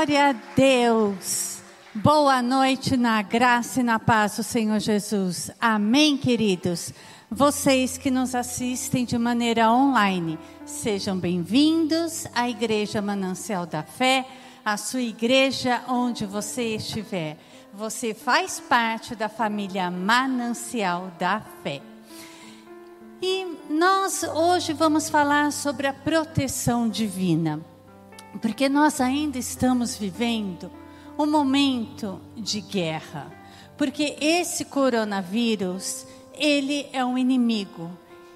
Glória a Deus. Boa noite na graça e na paz do Senhor Jesus. Amém, queridos. Vocês que nos assistem de maneira online, sejam bem-vindos à Igreja Manancial da Fé, a sua igreja onde você estiver. Você faz parte da família Manancial da Fé. E nós hoje vamos falar sobre a proteção divina porque nós ainda estamos vivendo um momento de guerra, porque esse coronavírus, ele é um inimigo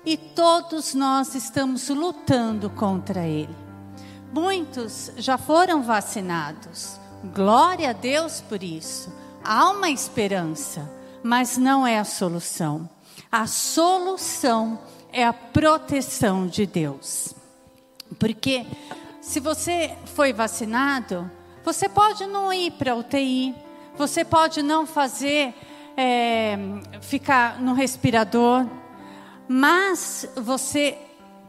e todos nós estamos lutando contra ele. Muitos já foram vacinados. Glória a Deus por isso. Há uma esperança, mas não é a solução. A solução é a proteção de Deus. Porque se você foi vacinado, você pode não ir para UTI, você pode não fazer, é, ficar no respirador, mas você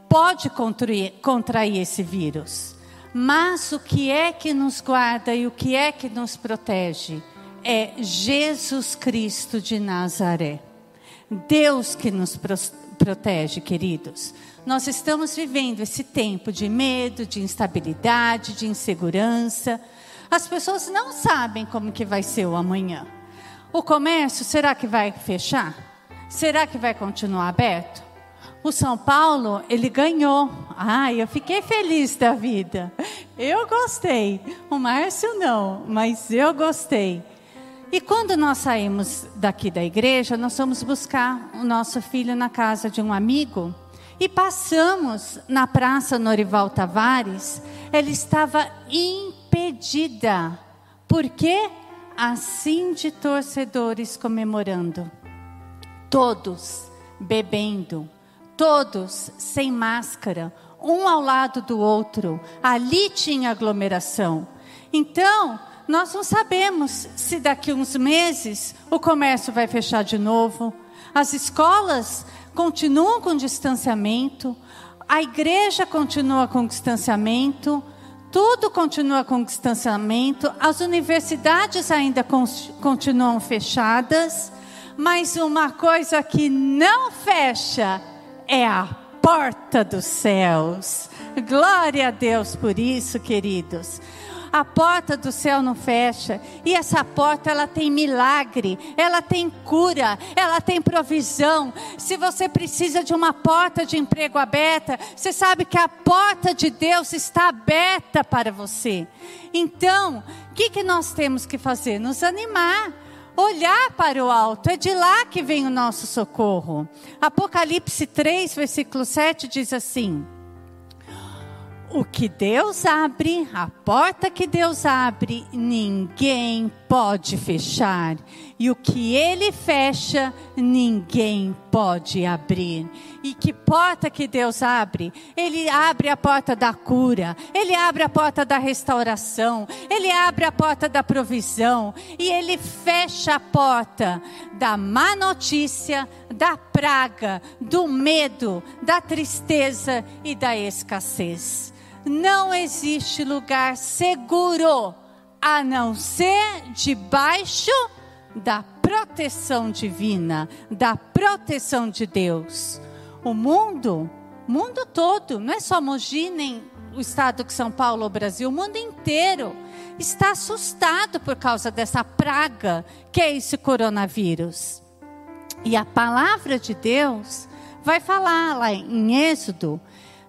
pode contrair, contrair esse vírus. Mas o que é que nos guarda e o que é que nos protege? É Jesus Cristo de Nazaré. Deus que nos protege, queridos. Nós estamos vivendo esse tempo de medo, de instabilidade, de insegurança. As pessoas não sabem como que vai ser o amanhã. O comércio, será que vai fechar? Será que vai continuar aberto? O São Paulo, ele ganhou. Ai, eu fiquei feliz da vida. Eu gostei. O Márcio não, mas eu gostei. E quando nós saímos daqui da igreja, nós fomos buscar o nosso filho na casa de um amigo. E passamos na Praça Norival Tavares, ela estava impedida. Por quê? Assim de torcedores comemorando. Todos bebendo, todos sem máscara, um ao lado do outro. Ali tinha aglomeração. Então, nós não sabemos se daqui uns meses o comércio vai fechar de novo, as escolas continuam com distanciamento, a igreja continua com distanciamento, tudo continua com distanciamento, as universidades ainda continuam fechadas, mas uma coisa que não fecha é a porta dos céus. Glória a Deus por isso, queridos a porta do céu não fecha. E essa porta ela tem milagre, ela tem cura, ela tem provisão. Se você precisa de uma porta de emprego aberta, você sabe que a porta de Deus está aberta para você. Então, o que, que nós temos que fazer? Nos animar olhar para o alto, é de lá que vem o nosso socorro. Apocalipse 3, versículo 7 diz assim: o que Deus abre, a porta que Deus abre, ninguém pode fechar. E o que Ele fecha, ninguém pode abrir. E que porta que Deus abre? Ele abre a porta da cura, Ele abre a porta da restauração, Ele abre a porta da provisão. E Ele fecha a porta da má notícia, da praga, do medo, da tristeza e da escassez não existe lugar seguro a não ser debaixo da proteção divina, da proteção de Deus. O mundo, mundo todo, não é só Mogi nem o estado de São Paulo ou Brasil, o mundo inteiro está assustado por causa dessa praga que é esse coronavírus. E a palavra de Deus vai falar lá em Êxodo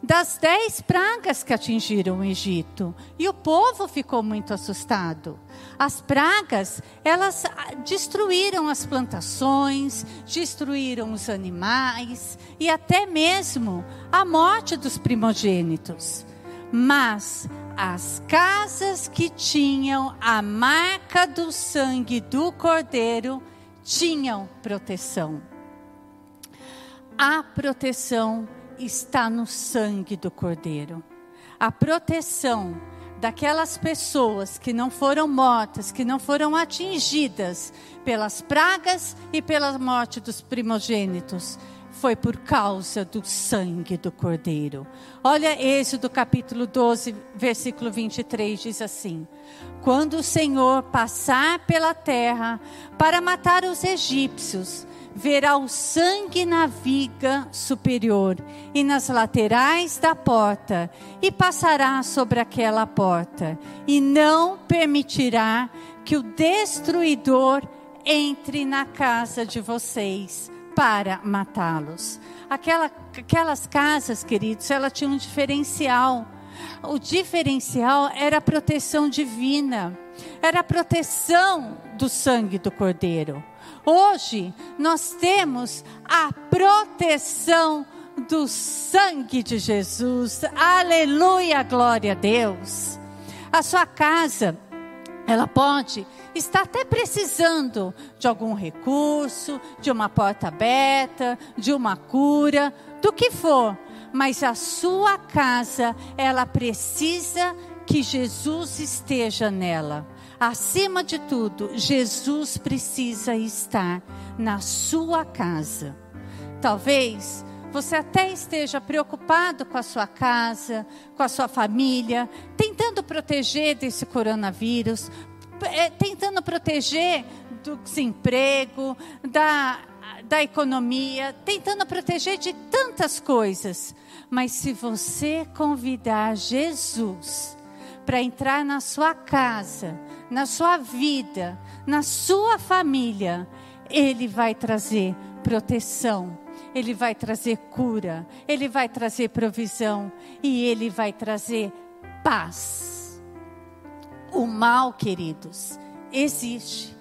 das dez pragas que atingiram o Egito. E o povo ficou muito assustado. As pragas, elas ah, destruíram as plantações, destruíram os animais e até mesmo a morte dos primogênitos. Mas as casas que tinham a marca do sangue do cordeiro tinham proteção. A proteção está no sangue do Cordeiro. A proteção daquelas pessoas que não foram mortas, que não foram atingidas pelas pragas e pela morte dos primogênitos, foi por causa do sangue do Cordeiro. Olha Êxodo capítulo 12, versículo 23 diz assim: Quando o Senhor passar pela terra para matar os egípcios, verá o sangue na viga superior e nas laterais da porta, e passará sobre aquela porta, e não permitirá que o destruidor entre na casa de vocês para matá-los. Aquela, aquelas casas, queridos, ela tinha um diferencial. O diferencial era a proteção divina, era a proteção do sangue do Cordeiro. Hoje nós temos a proteção do sangue de Jesus. Aleluia, glória a Deus. A sua casa, ela pode estar até precisando de algum recurso, de uma porta aberta, de uma cura, do que for, mas a sua casa, ela precisa que Jesus esteja nela. Acima de tudo, Jesus precisa estar na sua casa. Talvez você até esteja preocupado com a sua casa, com a sua família, tentando proteger desse coronavírus, é, tentando proteger do desemprego, da, da economia, tentando proteger de tantas coisas. Mas se você convidar Jesus para entrar na sua casa, na sua vida, na sua família, Ele vai trazer proteção, Ele vai trazer cura, Ele vai trazer provisão e Ele vai trazer paz. O mal, queridos, existe,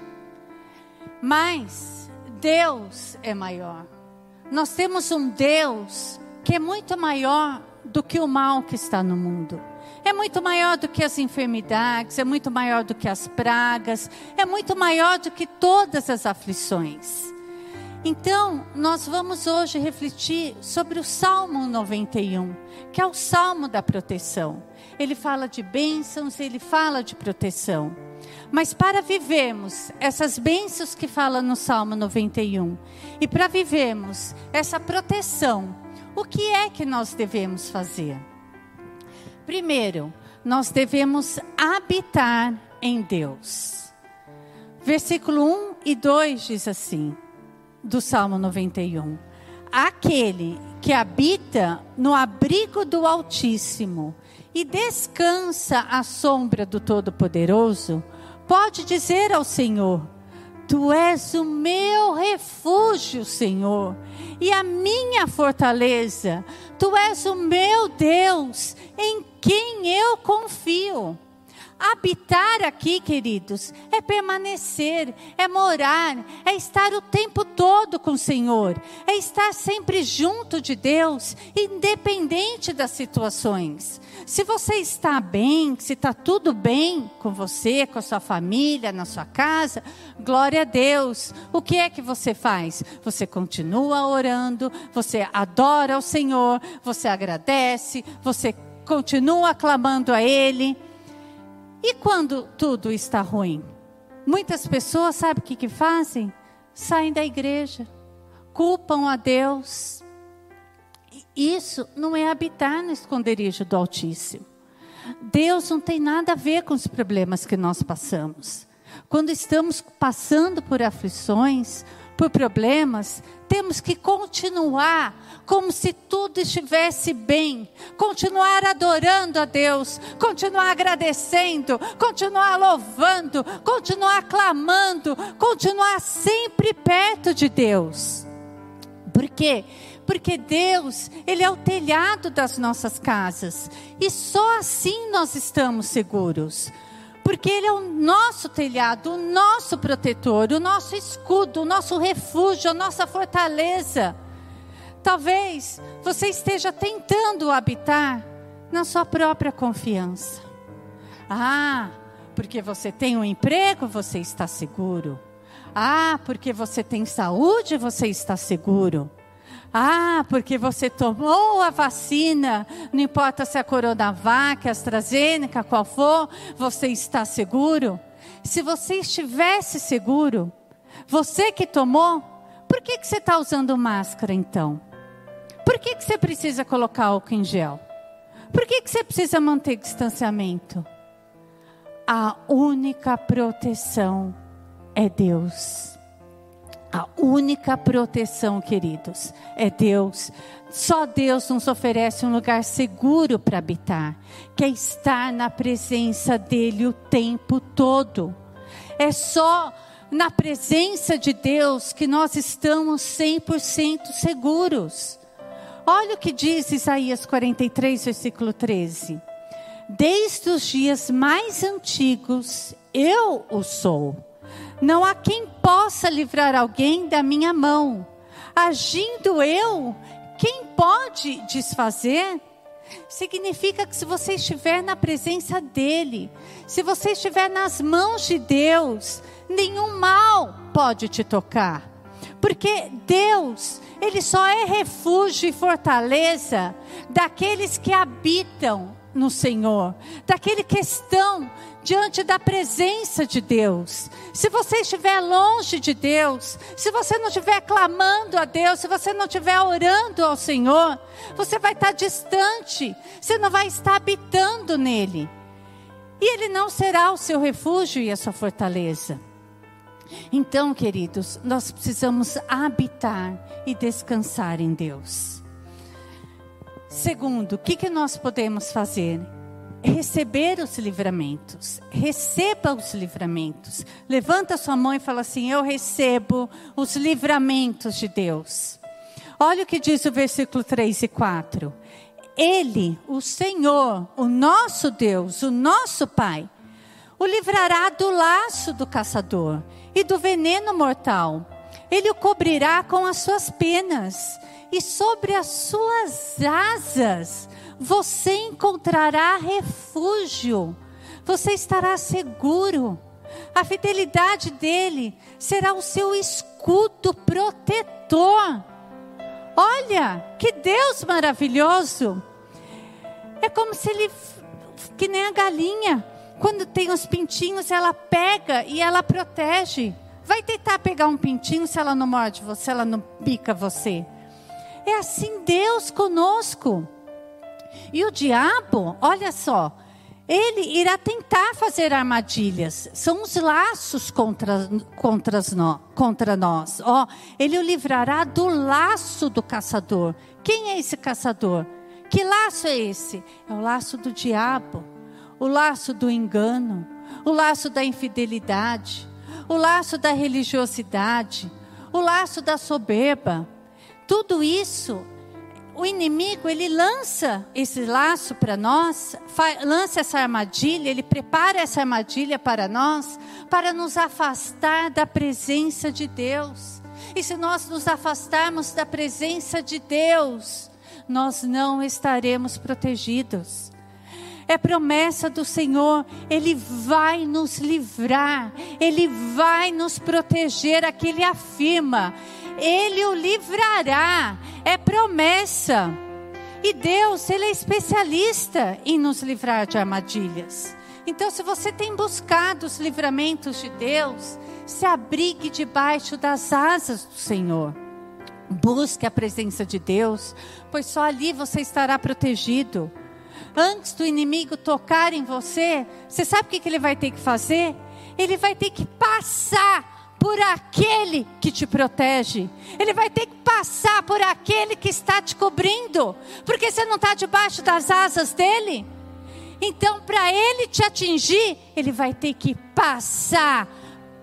mas Deus é maior. Nós temos um Deus que é muito maior do que o mal que está no mundo é muito maior do que as enfermidades, é muito maior do que as pragas, é muito maior do que todas as aflições. Então, nós vamos hoje refletir sobre o Salmo 91, que é o salmo da proteção. Ele fala de bênçãos, ele fala de proteção. Mas para vivermos essas bênçãos que fala no Salmo 91 e para vivermos essa proteção, o que é que nós devemos fazer? Primeiro, nós devemos habitar em Deus. Versículo 1 e 2 diz assim, do Salmo 91. Aquele que habita no abrigo do Altíssimo e descansa à sombra do Todo-Poderoso, pode dizer ao Senhor: Tu és o meu refúgio, Senhor, e a minha fortaleza. Tu és o meu Deus, em quem eu confio. Habitar aqui, queridos, é permanecer, é morar, é estar o tempo todo com o Senhor, é estar sempre junto de Deus, independente das situações. Se você está bem, se está tudo bem com você, com a sua família, na sua casa, glória a Deus. O que é que você faz? Você continua orando, você adora o Senhor, você agradece, você continua clamando a Ele. E quando tudo está ruim? Muitas pessoas, sabe o que, que fazem? Saem da igreja, culpam a Deus. Isso não é habitar no esconderijo do Altíssimo. Deus não tem nada a ver com os problemas que nós passamos. Quando estamos passando por aflições, por problemas, temos que continuar como se tudo estivesse bem, continuar adorando a Deus, continuar agradecendo, continuar louvando, continuar clamando, continuar sempre perto de Deus. Por quê? Porque Deus, Ele é o telhado das nossas casas, e só assim nós estamos seguros porque Ele é o nosso telhado, o nosso protetor, o nosso escudo, o nosso refúgio, a nossa fortaleza. Talvez você esteja tentando habitar na sua própria confiança. Ah, porque você tem um emprego, você está seguro. Ah, porque você tem saúde, você está seguro. Ah, porque você tomou a vacina, não importa se é a Coronavac, a AstraZeneca, qual for, você está seguro? Se você estivesse seguro, você que tomou, por que, que você está usando máscara então? Por que, que você precisa colocar álcool em gel? Por que, que você precisa manter distanciamento? A única proteção é Deus. A única proteção, queridos, é Deus. Só Deus nos oferece um lugar seguro para habitar, que é estar na presença dEle o tempo todo. É só na presença de Deus que nós estamos 100% seguros. Olha o que diz Isaías 43, versículo 13. Desde os dias mais antigos, eu o sou. Não há quem possa livrar alguém da minha mão. Agindo eu, quem pode desfazer? Significa que se você estiver na presença dEle, se você estiver nas mãos de Deus, nenhum mal pode te tocar. Porque Deus, Ele só é refúgio e fortaleza daqueles que habitam no Senhor, daquele que estão diante da presença de Deus. Se você estiver longe de Deus, se você não estiver clamando a Deus, se você não estiver orando ao Senhor, você vai estar distante, você não vai estar habitando nele. E ele não será o seu refúgio e a sua fortaleza. Então, queridos, nós precisamos habitar e descansar em Deus. Segundo, o que, que nós podemos fazer? Receber os livramentos. Receba os livramentos. Levanta sua mão e fala assim: Eu recebo os livramentos de Deus. Olha o que diz o versículo 3 e 4. Ele, o Senhor, o nosso Deus, o nosso Pai, o livrará do laço do caçador e do veneno mortal. Ele o cobrirá com as suas penas, e sobre as suas asas você encontrará refúgio. Você estará seguro. A fidelidade dele será o seu escudo protetor. Olha, que Deus maravilhoso! É como se ele, que nem a galinha, quando tem os pintinhos, ela pega e ela protege. Vai tentar pegar um pintinho se ela não morde você, ela não pica você. É assim Deus conosco. E o diabo, olha só, ele irá tentar fazer armadilhas. São os laços contra, contra, nós, contra nós. Ó, ele o livrará do laço do caçador. Quem é esse caçador? Que laço é esse? É o laço do diabo o laço do engano, o laço da infidelidade, o laço da religiosidade, o laço da soberba. Tudo isso, o inimigo, ele lança esse laço para nós, lança essa armadilha, ele prepara essa armadilha para nós, para nos afastar da presença de Deus. E se nós nos afastarmos da presença de Deus, nós não estaremos protegidos é promessa do Senhor, Ele vai nos livrar, Ele vai nos proteger, aqui Ele afirma, Ele o livrará, é promessa. E Deus, Ele é especialista em nos livrar de armadilhas. Então, se você tem buscado os livramentos de Deus, se abrigue debaixo das asas do Senhor. Busque a presença de Deus, pois só ali você estará protegido antes do inimigo tocar em você, você sabe o que, ele vai ter que fazer? Ele vai ter que passar por aquele que te protege. Ele vai ter que passar por aquele que está te cobrindo. Porque você não está debaixo das asas dele. Então, para ele te atingir, ele vai ter que passar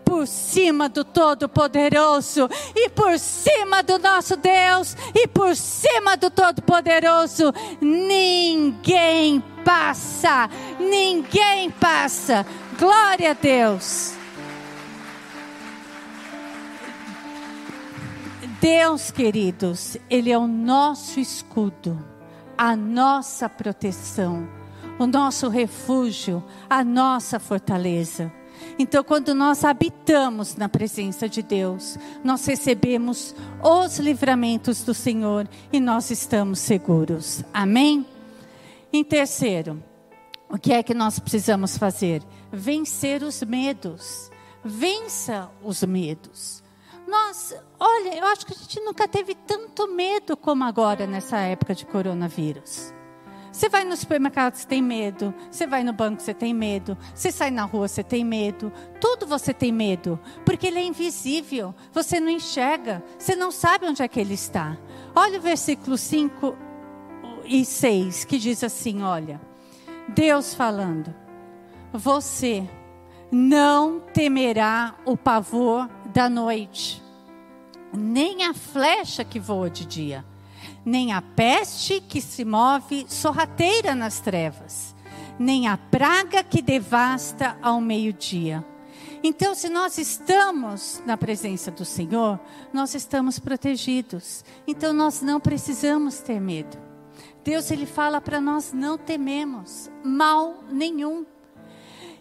por cima do Todo-Poderoso, e por cima do nosso Deus, e por cima do Todo-Poderoso, ninguém passa, ninguém passa. Glória a Deus. Deus, queridos, Ele é o nosso escudo, a nossa proteção, o nosso refúgio, a nossa fortaleza. Então, quando nós habitamos na presença de Deus, nós recebemos os livramentos do Senhor e nós estamos seguros. Amém? Em terceiro, o que é que nós precisamos fazer? Vencer os medos. Vença os medos. Nós, olha, eu acho que a gente nunca teve tanto medo como agora nessa época de coronavírus. Você vai no supermercado, você tem medo. Você vai no banco, você tem medo. Você sai na rua, você tem medo. Tudo você tem medo, porque ele é invisível. Você não enxerga, você não sabe onde é que ele está. Olha o versículo 5 e 6, que diz assim: olha, Deus falando, você não temerá o pavor da noite, nem a flecha que voa de dia nem a peste que se move sorrateira nas trevas, nem a praga que devasta ao meio-dia. Então, se nós estamos na presença do Senhor, nós estamos protegidos. Então, nós não precisamos ter medo. Deus ele fala para nós não tememos mal nenhum.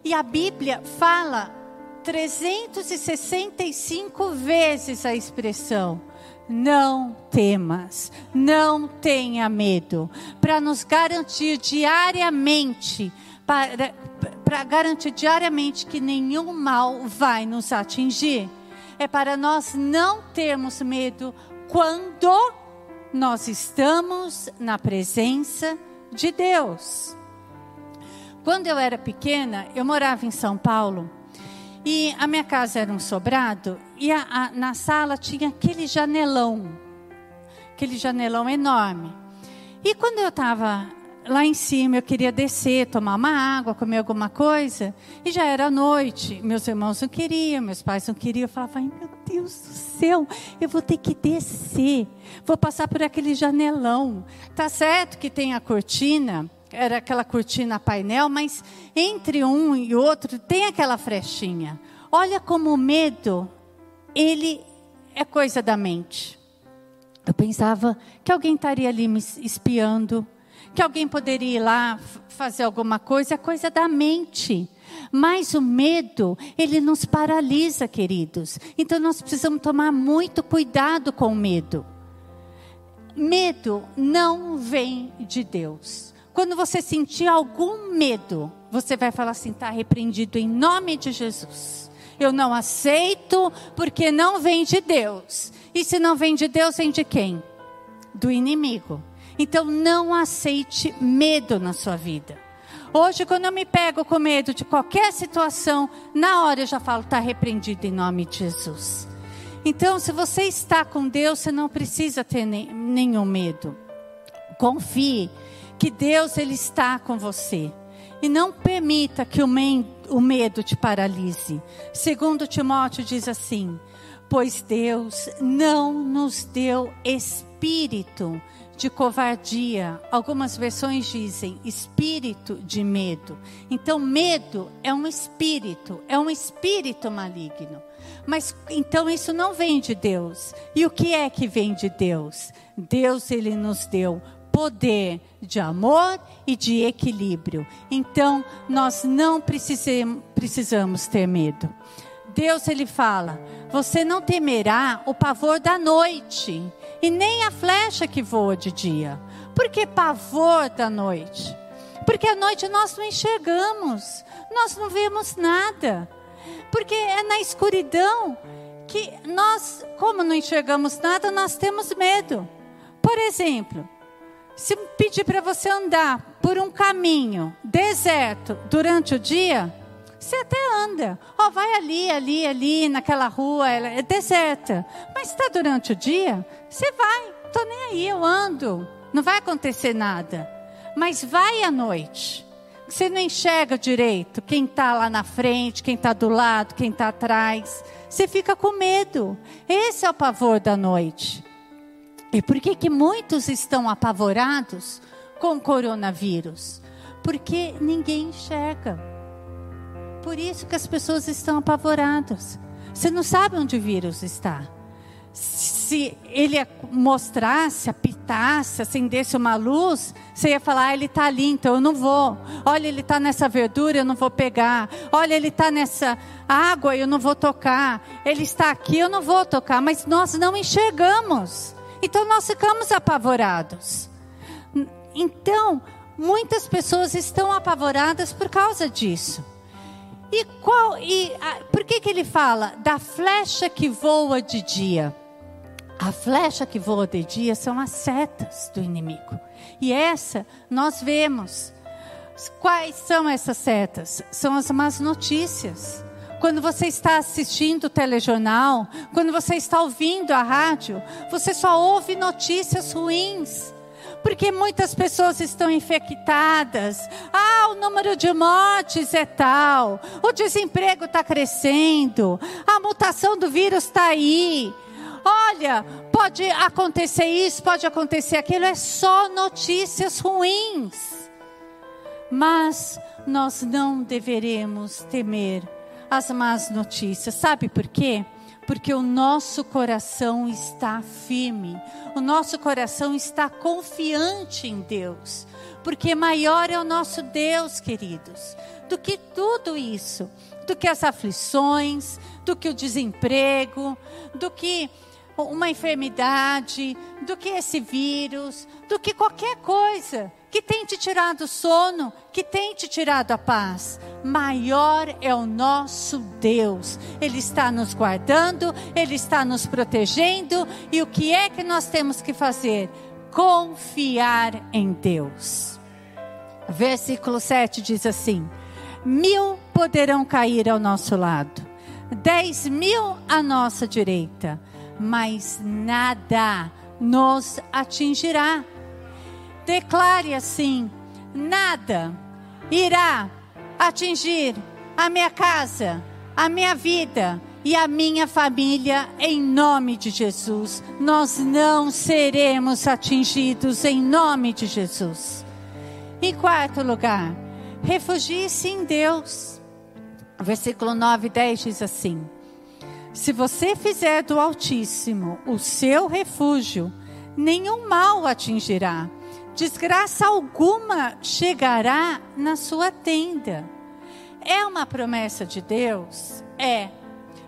E a Bíblia fala 365 vezes a expressão não temas, não tenha medo, para nos garantir diariamente, para, para garantir diariamente que nenhum mal vai nos atingir. É para nós não termos medo quando nós estamos na presença de Deus. Quando eu era pequena, eu morava em São Paulo e a minha casa era um sobrado e a, a, na sala tinha aquele janelão, aquele janelão enorme. E quando eu estava lá em cima, eu queria descer, tomar uma água, comer alguma coisa, e já era noite. Meus irmãos não queriam, meus pais não queriam. Eu falava, ai meu Deus do céu, eu vou ter que descer, vou passar por aquele janelão. Tá certo que tem a cortina era aquela cortina painel, mas entre um e outro tem aquela frechinha. Olha como o medo, ele é coisa da mente. Eu pensava que alguém estaria ali me espiando, que alguém poderia ir lá fazer alguma coisa, é coisa da mente. Mas o medo, ele nos paralisa, queridos. Então nós precisamos tomar muito cuidado com o medo. Medo não vem de Deus. Quando você sentir algum medo, você vai falar assim: está repreendido em nome de Jesus. Eu não aceito porque não vem de Deus. E se não vem de Deus, vem de quem? Do inimigo. Então não aceite medo na sua vida. Hoje, quando eu me pego com medo de qualquer situação, na hora eu já falo, está repreendido em nome de Jesus. Então, se você está com Deus, você não precisa ter nenhum medo. Confie que Deus ele está com você. E não permita que o, o medo te paralise. Segundo Timóteo diz assim: pois Deus não nos deu espírito de covardia. Algumas versões dizem espírito de medo. Então, medo é um espírito, é um espírito maligno. Mas então isso não vem de Deus. E o que é que vem de Deus? Deus ele nos deu poder de amor e de equilíbrio. Então, nós não precisamos ter medo. Deus ele fala: "Você não temerá o pavor da noite, e nem a flecha que voa de dia". Por que pavor da noite? Porque à noite nós não enxergamos, nós não vemos nada. Porque é na escuridão que nós, como não enxergamos nada, nós temos medo. Por exemplo, se pedir para você andar por um caminho deserto durante o dia, você até anda. Ó, oh, vai ali, ali, ali, naquela rua, ela é deserta. Mas está durante o dia, você vai. Tô nem aí, eu ando. Não vai acontecer nada. Mas vai à noite. Você não enxerga direito quem está lá na frente, quem está do lado, quem está atrás. Você fica com medo. Esse é o pavor da noite. E por que, que muitos estão apavorados com coronavírus? Porque ninguém enxerga. Por isso que as pessoas estão apavoradas. Você não sabe onde o vírus está. Se ele mostrasse, apitasse, acendesse uma luz, você ia falar: ah, ele está ali, então eu não vou. Olha, ele está nessa verdura, eu não vou pegar. Olha, ele está nessa água, eu não vou tocar. Ele está aqui, eu não vou tocar. Mas nós não enxergamos. Então nós ficamos apavorados. Então, muitas pessoas estão apavoradas por causa disso. E qual e a, por que que ele fala da flecha que voa de dia? A flecha que voa de dia são as setas do inimigo. E essa nós vemos. Quais são essas setas? São as más notícias. Quando você está assistindo o telejornal, quando você está ouvindo a rádio, você só ouve notícias ruins porque muitas pessoas estão infectadas. Ah, o número de mortes é tal. O desemprego está crescendo. A mutação do vírus está aí. Olha, pode acontecer isso, pode acontecer aquilo. É só notícias ruins. Mas nós não deveremos temer as más notícias. Sabe por quê? porque o nosso coração está firme, o nosso coração está confiante em Deus, porque maior é o nosso Deus, queridos, do que tudo isso, do que as aflições, do que o desemprego, do que uma enfermidade, do que esse vírus, do que qualquer coisa que tem te tirado o sono, que tem te tirado a paz. Maior é o nosso Deus. Ele está nos guardando, ele está nos protegendo. E o que é que nós temos que fazer? Confiar em Deus. Versículo 7 diz assim: Mil poderão cair ao nosso lado, dez mil à nossa direita, mas nada nos atingirá Declare assim: nada irá atingir a minha casa, a minha vida e a minha família em nome de Jesus. Nós não seremos atingidos em nome de Jesus. Em quarto lugar, refugie-se em Deus. Versículo 9 e 10 diz assim: Se você fizer do Altíssimo o seu refúgio, nenhum mal atingirá desgraça alguma chegará na sua tenda. É uma promessa de Deus? É.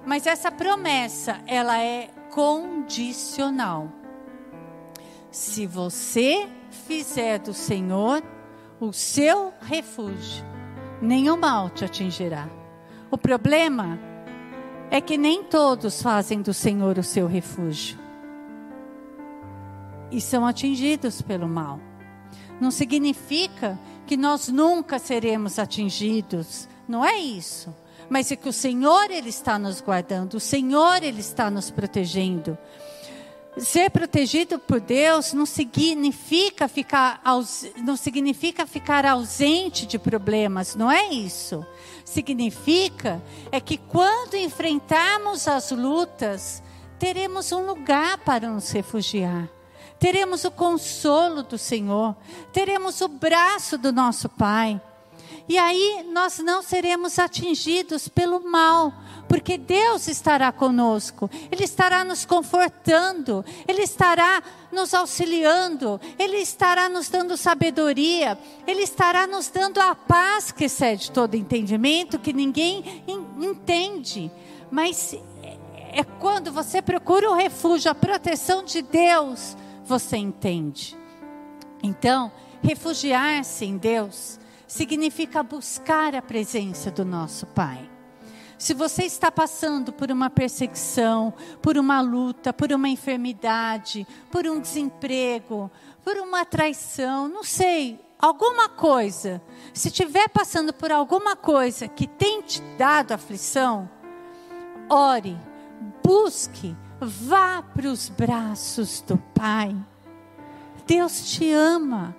Mas essa promessa, ela é condicional. Se você fizer do Senhor o seu refúgio, nenhum mal te atingirá. O problema é que nem todos fazem do Senhor o seu refúgio e são atingidos pelo mal não significa que nós nunca seremos atingidos. Não é isso. Mas é que o Senhor ele está nos guardando, o Senhor ele está nos protegendo. Ser protegido por Deus não significa ficar não significa ficar ausente de problemas, não é isso. Significa é que quando enfrentarmos as lutas, teremos um lugar para nos refugiar teremos o consolo do Senhor, teremos o braço do nosso Pai. E aí nós não seremos atingidos pelo mal, porque Deus estará conosco, Ele estará nos confortando, Ele estará nos auxiliando, Ele estará nos dando sabedoria, Ele estará nos dando a paz que excede todo entendimento, que ninguém entende. Mas é quando você procura o refúgio, a proteção de Deus, você entende. Então, refugiar-se em Deus significa buscar a presença do nosso Pai. Se você está passando por uma perseguição, por uma luta, por uma enfermidade, por um desemprego, por uma traição, não sei, alguma coisa, se estiver passando por alguma coisa que tem te dado aflição, ore, busque Vá para os braços do Pai. Deus te ama.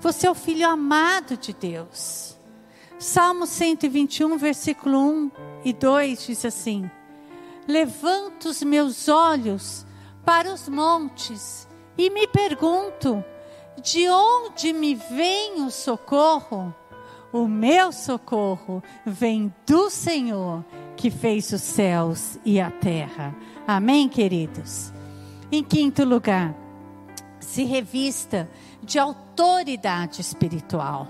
Você é o filho amado de Deus. Salmo 121, versículo 1 e 2 diz assim: Levanto os meus olhos para os montes e me pergunto: de onde me vem o socorro? O meu socorro vem do Senhor que fez os céus e a terra. Amém, queridos? Em quinto lugar, se revista de autoridade espiritual.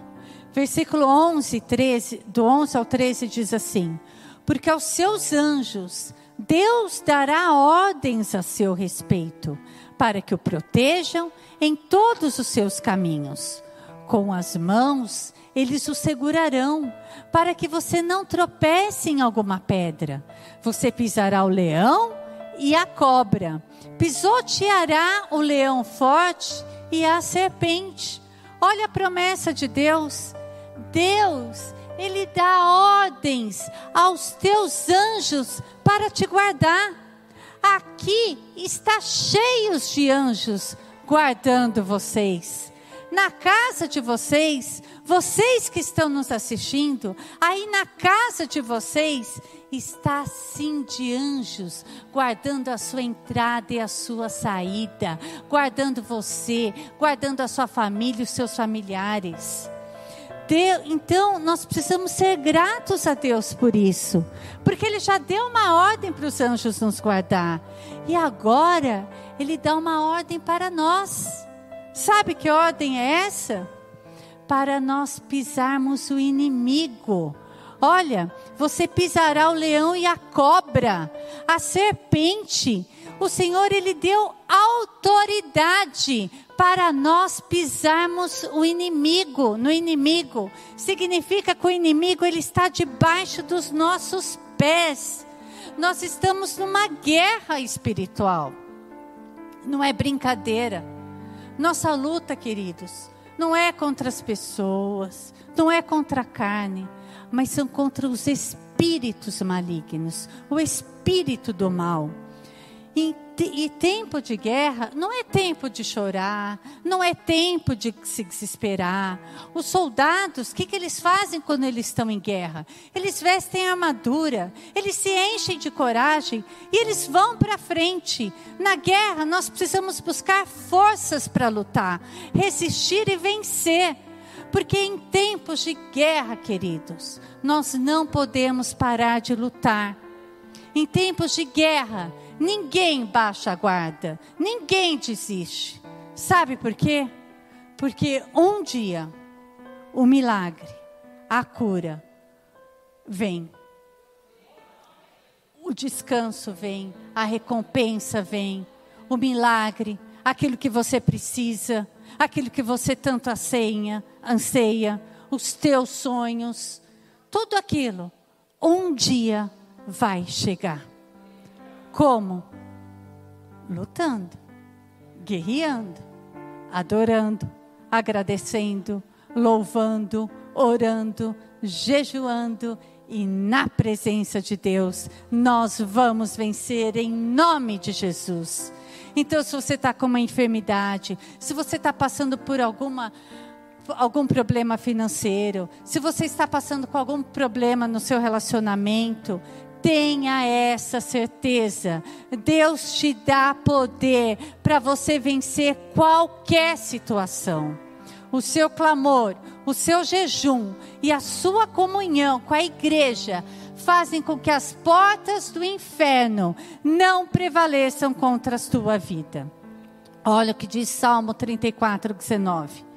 Versículo 11, 13, do 11 ao 13 diz assim: Porque aos seus anjos Deus dará ordens a seu respeito, para que o protejam em todos os seus caminhos. Com as mãos eles o segurarão, para que você não tropece em alguma pedra. Você pisará o leão e a cobra, pisoteará o leão forte e a serpente. Olha a promessa de Deus. Deus, Ele dá ordens aos teus anjos para te guardar. Aqui está cheios de anjos guardando vocês. Na casa de vocês, vocês que estão nos assistindo, aí na casa de vocês está sim de anjos, guardando a sua entrada e a sua saída, guardando você, guardando a sua família os seus familiares. Deus, então, nós precisamos ser gratos a Deus por isso, porque Ele já deu uma ordem para os anjos nos guardar, e agora Ele dá uma ordem para nós. Sabe que ordem é essa? Para nós pisarmos o inimigo. Olha, você pisará o leão e a cobra, a serpente. O Senhor, Ele deu autoridade para nós pisarmos o inimigo, no inimigo. Significa que o inimigo ele está debaixo dos nossos pés. Nós estamos numa guerra espiritual. Não é brincadeira. Nossa luta, queridos, não é contra as pessoas, não é contra a carne, mas são contra os espíritos malignos, o espírito do mal. E, e, tempo de guerra não é tempo de chorar, não é tempo de se desesperar. Os soldados, o que, que eles fazem quando eles estão em guerra? Eles vestem armadura, eles se enchem de coragem e eles vão para frente. Na guerra, nós precisamos buscar forças para lutar, resistir e vencer. Porque em tempos de guerra, queridos, nós não podemos parar de lutar. Em tempos de guerra, Ninguém baixa a guarda, ninguém desiste. Sabe por quê? Porque um dia o milagre, a cura vem. O descanso vem, a recompensa vem, o milagre, aquilo que você precisa, aquilo que você tanto anseia, anseia, os teus sonhos, tudo aquilo, um dia vai chegar. Como? Lutando, guerreando, adorando, agradecendo, louvando, orando, jejuando e na presença de Deus nós vamos vencer em nome de Jesus. Então, se você está com uma enfermidade, se você está passando por alguma algum problema financeiro, se você está passando com algum problema no seu relacionamento, Tenha essa certeza. Deus te dá poder para você vencer qualquer situação. O seu clamor, o seu jejum e a sua comunhão com a igreja fazem com que as portas do inferno não prevaleçam contra a sua vida. Olha o que diz Salmo 34, 19.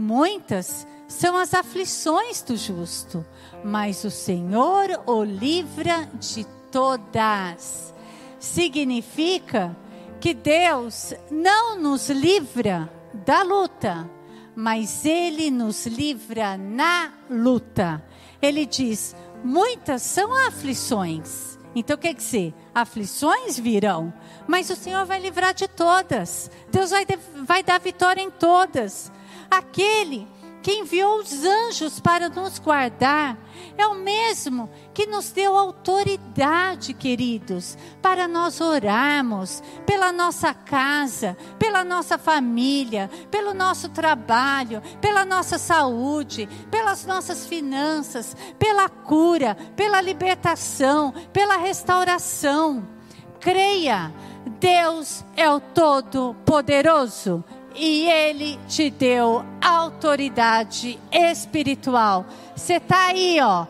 Muitas são as aflições do justo, mas o Senhor o livra de todas. Significa que Deus não nos livra da luta, mas Ele nos livra na luta. Ele diz: muitas são aflições. Então quer dizer, aflições virão, mas o Senhor vai livrar de todas. Deus vai, vai dar vitória em todas. Aquele que enviou os anjos para nos guardar, é o mesmo que nos deu autoridade, queridos, para nós orarmos pela nossa casa, pela nossa família, pelo nosso trabalho, pela nossa saúde, pelas nossas finanças, pela cura, pela libertação, pela restauração. Creia, Deus é o Todo-Poderoso e Ele te deu autoridade espiritual. Você está aí, ó,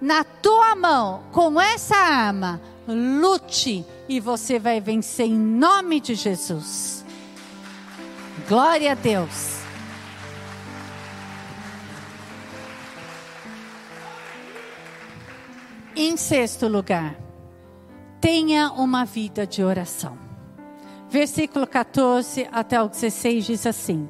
na tua mão, com essa arma, lute e você vai vencer em nome de Jesus. Glória a Deus. Em sexto lugar, tenha uma vida de oração versículo 14 até o 16 diz assim: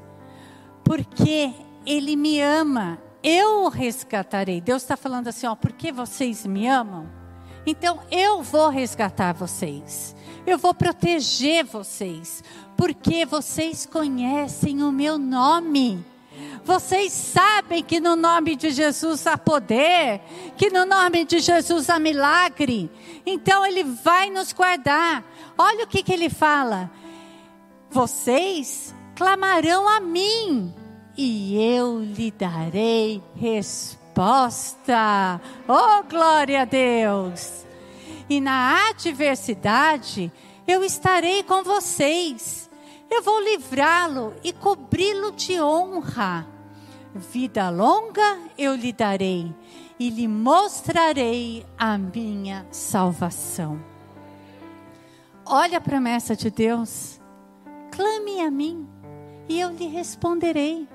Porque Ele me ama eu o resgatarei. Deus está falando assim, ó, porque vocês me amam, então eu vou resgatar vocês. Eu vou proteger vocês, porque vocês conhecem o meu nome. Vocês sabem que no nome de Jesus há poder, que no nome de Jesus há milagre. Então ele vai nos guardar. Olha o que, que ele fala. Vocês clamarão a mim e eu lhe darei resposta. Oh, glória a Deus! E na adversidade eu estarei com vocês. Eu vou livrá-lo e cobri-lo de honra. Vida longa eu lhe darei e lhe mostrarei a minha salvação. Olha a promessa de Deus. Clame a mim e eu lhe responderei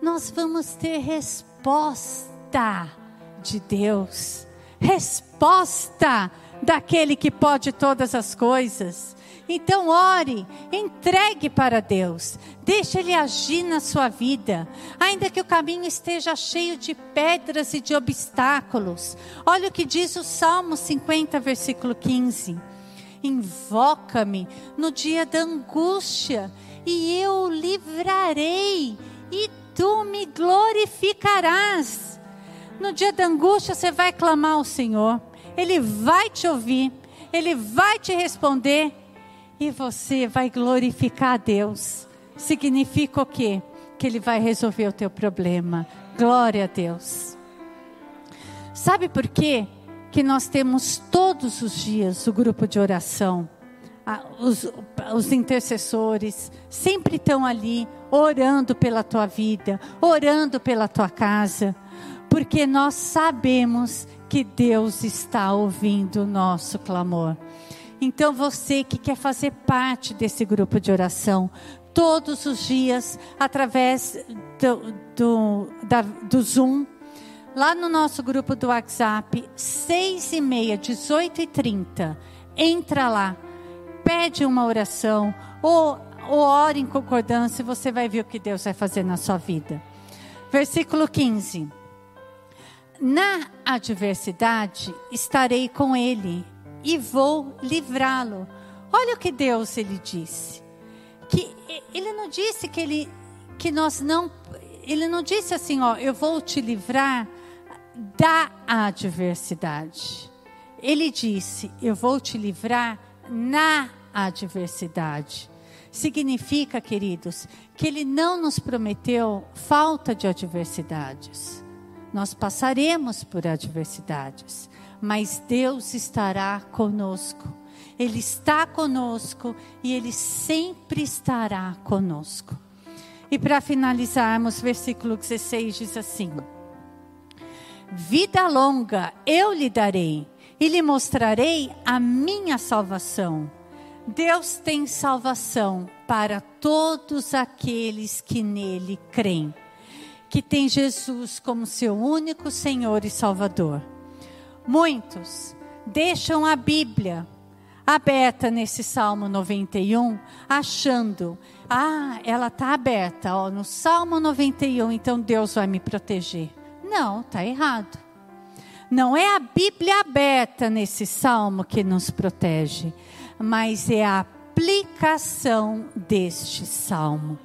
nós vamos ter resposta de Deus, resposta daquele que pode todas as coisas. Então, ore, entregue para Deus, deixe Ele agir na sua vida, ainda que o caminho esteja cheio de pedras e de obstáculos. Olha o que diz o Salmo 50, versículo 15: Invoca-me no dia da angústia, e eu o livrarei e tu me glorificarás. No dia da angústia, você vai clamar ao Senhor, Ele vai te ouvir, Ele vai te responder e você vai glorificar a Deus. Significa o quê? Que Ele vai resolver o teu problema. Glória a Deus. Sabe por quê? Que nós temos todos os dias o grupo de oração. Os, os intercessores sempre estão ali orando pela tua vida, orando pela tua casa, porque nós sabemos que Deus está ouvindo o nosso clamor. Então você que quer fazer parte desse grupo de oração, todos os dias, através do, do, da, do Zoom, lá no nosso grupo do WhatsApp, seis e meia, dezoito e trinta, entra lá, pede uma oração, ou ou ore em concordância e você vai ver o que Deus vai fazer na sua vida. Versículo 15. Na adversidade estarei com ele e vou livrá-lo. Olha o que Deus ele disse. Que ele não disse que ele que nós não ele não disse assim, ó, eu vou te livrar da adversidade. Ele disse, eu vou te livrar na adversidade. Significa, queridos, que Ele não nos prometeu falta de adversidades. Nós passaremos por adversidades, mas Deus estará conosco. Ele está conosco e Ele sempre estará conosco. E para finalizarmos, versículo 16 diz assim: Vida longa eu lhe darei e lhe mostrarei a minha salvação. Deus tem salvação para todos aqueles que nele creem, que tem Jesus como seu único Senhor e Salvador. Muitos deixam a Bíblia aberta nesse Salmo 91, achando, ah, ela está aberta, ó, no Salmo 91, então Deus vai me proteger. Não, está errado. Não é a Bíblia aberta nesse salmo que nos protege mas é a aplicação deste salmo.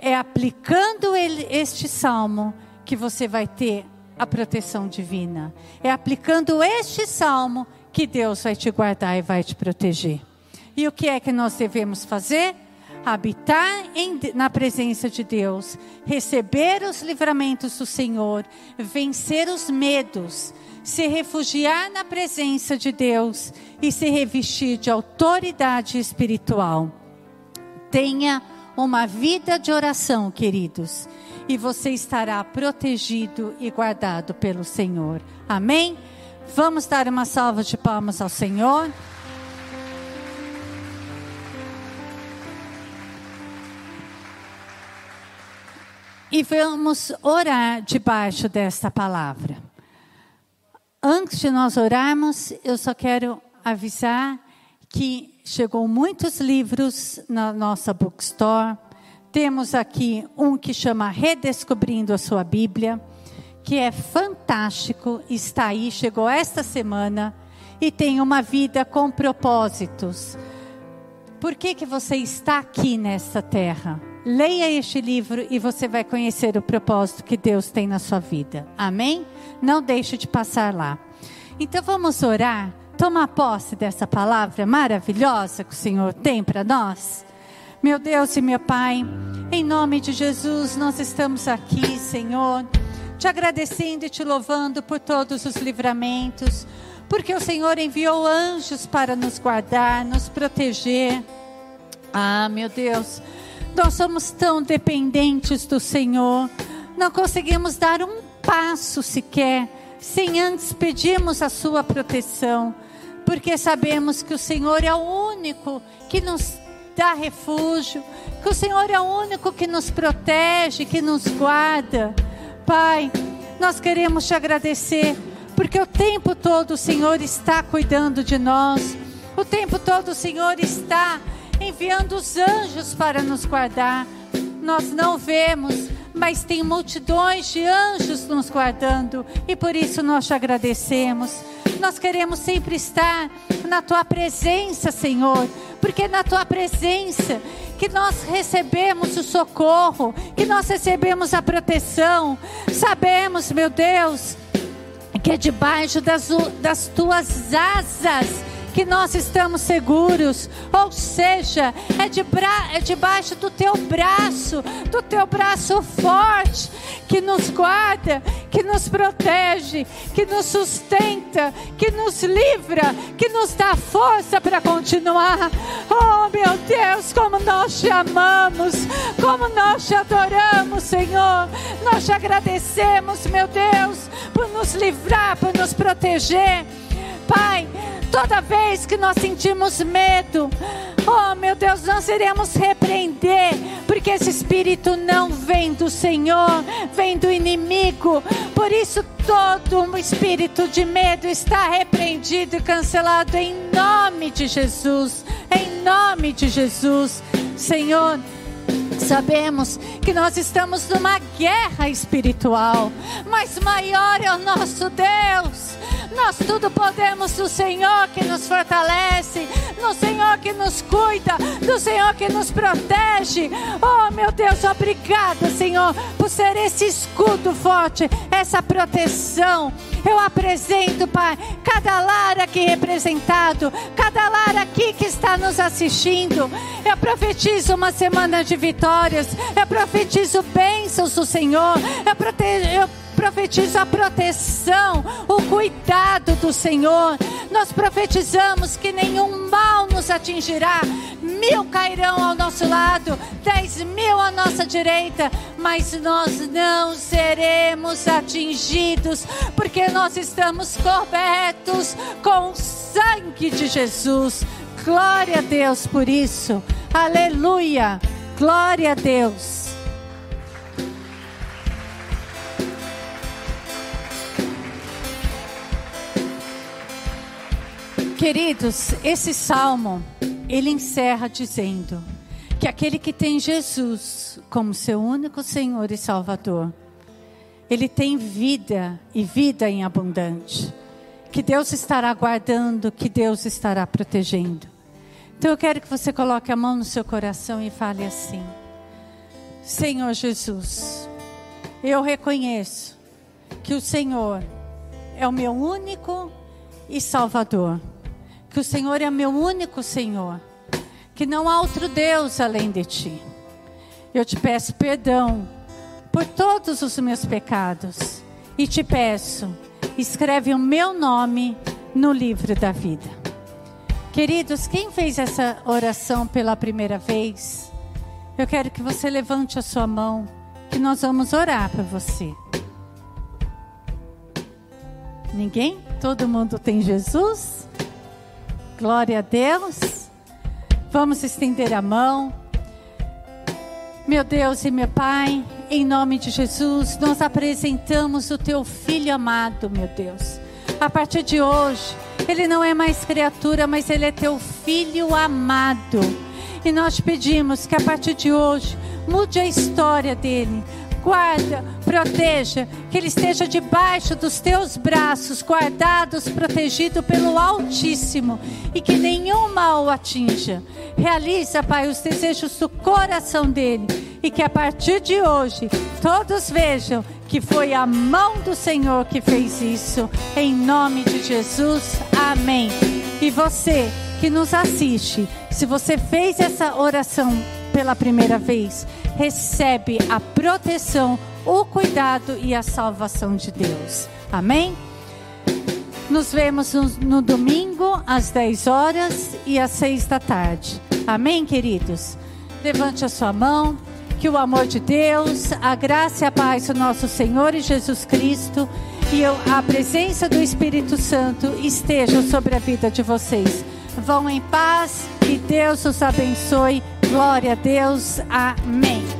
É aplicando ele, este salmo que você vai ter a proteção divina. É aplicando este salmo que Deus vai te guardar e vai te proteger. E o que é que nós devemos fazer? Habitar em, na presença de Deus, receber os livramentos do Senhor, vencer os medos, se refugiar na presença de Deus e se revestir de autoridade espiritual. Tenha uma vida de oração, queridos, e você estará protegido e guardado pelo Senhor. Amém? Vamos dar uma salva de palmas ao Senhor. E vamos orar debaixo desta palavra. Antes de nós orarmos, eu só quero avisar que chegou muitos livros na nossa bookstore. temos aqui um que chama Redescobrindo a Sua Bíblia, que é fantástico, está aí, chegou esta semana e tem uma vida com propósitos. Por que, que você está aqui nesta terra? Leia este livro e você vai conhecer o propósito que Deus tem na sua vida. Amém? Não deixe de passar lá. Então vamos orar, tomar posse dessa palavra maravilhosa que o Senhor tem para nós. Meu Deus e meu Pai, em nome de Jesus, nós estamos aqui, Senhor, te agradecendo e te louvando por todos os livramentos porque o Senhor enviou anjos para nos guardar, nos proteger. Ah, meu Deus, nós somos tão dependentes do Senhor, não conseguimos dar um passo sequer sem antes pedirmos a Sua proteção, porque sabemos que o Senhor é o único que nos dá refúgio, que o Senhor é o único que nos protege, que nos guarda. Pai, nós queremos te agradecer porque o tempo todo o Senhor está cuidando de nós, o tempo todo o Senhor está enviando os anjos para nos guardar. Nós não vemos, mas tem multidões de anjos nos guardando e por isso nós te agradecemos. Nós queremos sempre estar na tua presença, Senhor, porque é na tua presença que nós recebemos o socorro, que nós recebemos a proteção. Sabemos, meu Deus, que é debaixo das, das tuas asas que nós estamos seguros, ou seja, é, de é debaixo do teu braço, do teu braço forte, que nos guarda, que nos protege, que nos sustenta, que nos livra, que nos dá força para continuar. Oh, meu Deus, como nós te amamos, como nós te adoramos, Senhor. Nós te agradecemos, meu Deus, por nos livrar, por nos proteger. Pai, toda vez que nós sentimos medo, oh meu Deus, nós iremos repreender, porque esse espírito não vem do Senhor, vem do inimigo. Por isso, todo o espírito de medo está repreendido e cancelado em nome de Jesus. Em nome de Jesus, Senhor. Sabemos que nós estamos numa guerra espiritual, mas maior é o nosso Deus. Nós tudo podemos do Senhor que nos fortalece, no Senhor que nos cuida, do Senhor que nos protege. Oh, meu Deus, obrigada, Senhor, por ser esse escudo forte, essa proteção. Eu apresento, Pai, cada lar aqui representado, cada lar aqui que está nos assistindo. Eu profetizo uma semana de vitórias, eu profetizo bênçãos do Senhor, eu, prote... eu profetizo a proteção, o cuidado do Senhor. Nós profetizamos que nenhum mal nos atingirá. Mil cairão ao nosso lado, dez mil à nossa direita, mas nós não seremos atingidos, porque nós estamos cobertos com o sangue de Jesus. Glória a Deus por isso. Aleluia. Glória a Deus. Queridos, esse salmo, ele encerra dizendo que aquele que tem Jesus como seu único Senhor e Salvador, ele tem vida e vida em abundante. Que Deus estará guardando, que Deus estará protegendo. Então eu quero que você coloque a mão no seu coração e fale assim: Senhor Jesus, eu reconheço que o Senhor é o meu único e Salvador que o Senhor é meu único Senhor, que não há outro Deus além de ti. Eu te peço perdão por todos os meus pecados e te peço, escreve o meu nome no livro da vida. Queridos, quem fez essa oração pela primeira vez, eu quero que você levante a sua mão, que nós vamos orar por você. Ninguém? Todo mundo tem Jesus? Glória a Deus. Vamos estender a mão. Meu Deus e meu Pai, em nome de Jesus, nós apresentamos o teu filho amado, meu Deus. A partir de hoje, ele não é mais criatura, mas ele é teu filho amado. E nós pedimos que a partir de hoje, mude a história dele. Guarda, proteja, que ele esteja debaixo dos teus braços, guardados, protegido pelo Altíssimo, e que nenhum mal o atinja. Realiza, Pai, os desejos do coração dele, e que a partir de hoje todos vejam que foi a mão do Senhor que fez isso. Em nome de Jesus, amém. E você que nos assiste, se você fez essa oração pela primeira vez, recebe a proteção, o cuidado e a salvação de Deus. Amém? Nos vemos no, no domingo às 10 horas e às 6 da tarde. Amém, queridos? Levante a sua mão. Que o amor de Deus, a graça e a paz do nosso Senhor e Jesus Cristo e a presença do Espírito Santo estejam sobre a vida de vocês. Vão em paz e Deus os abençoe. Glória a Deus. Amém.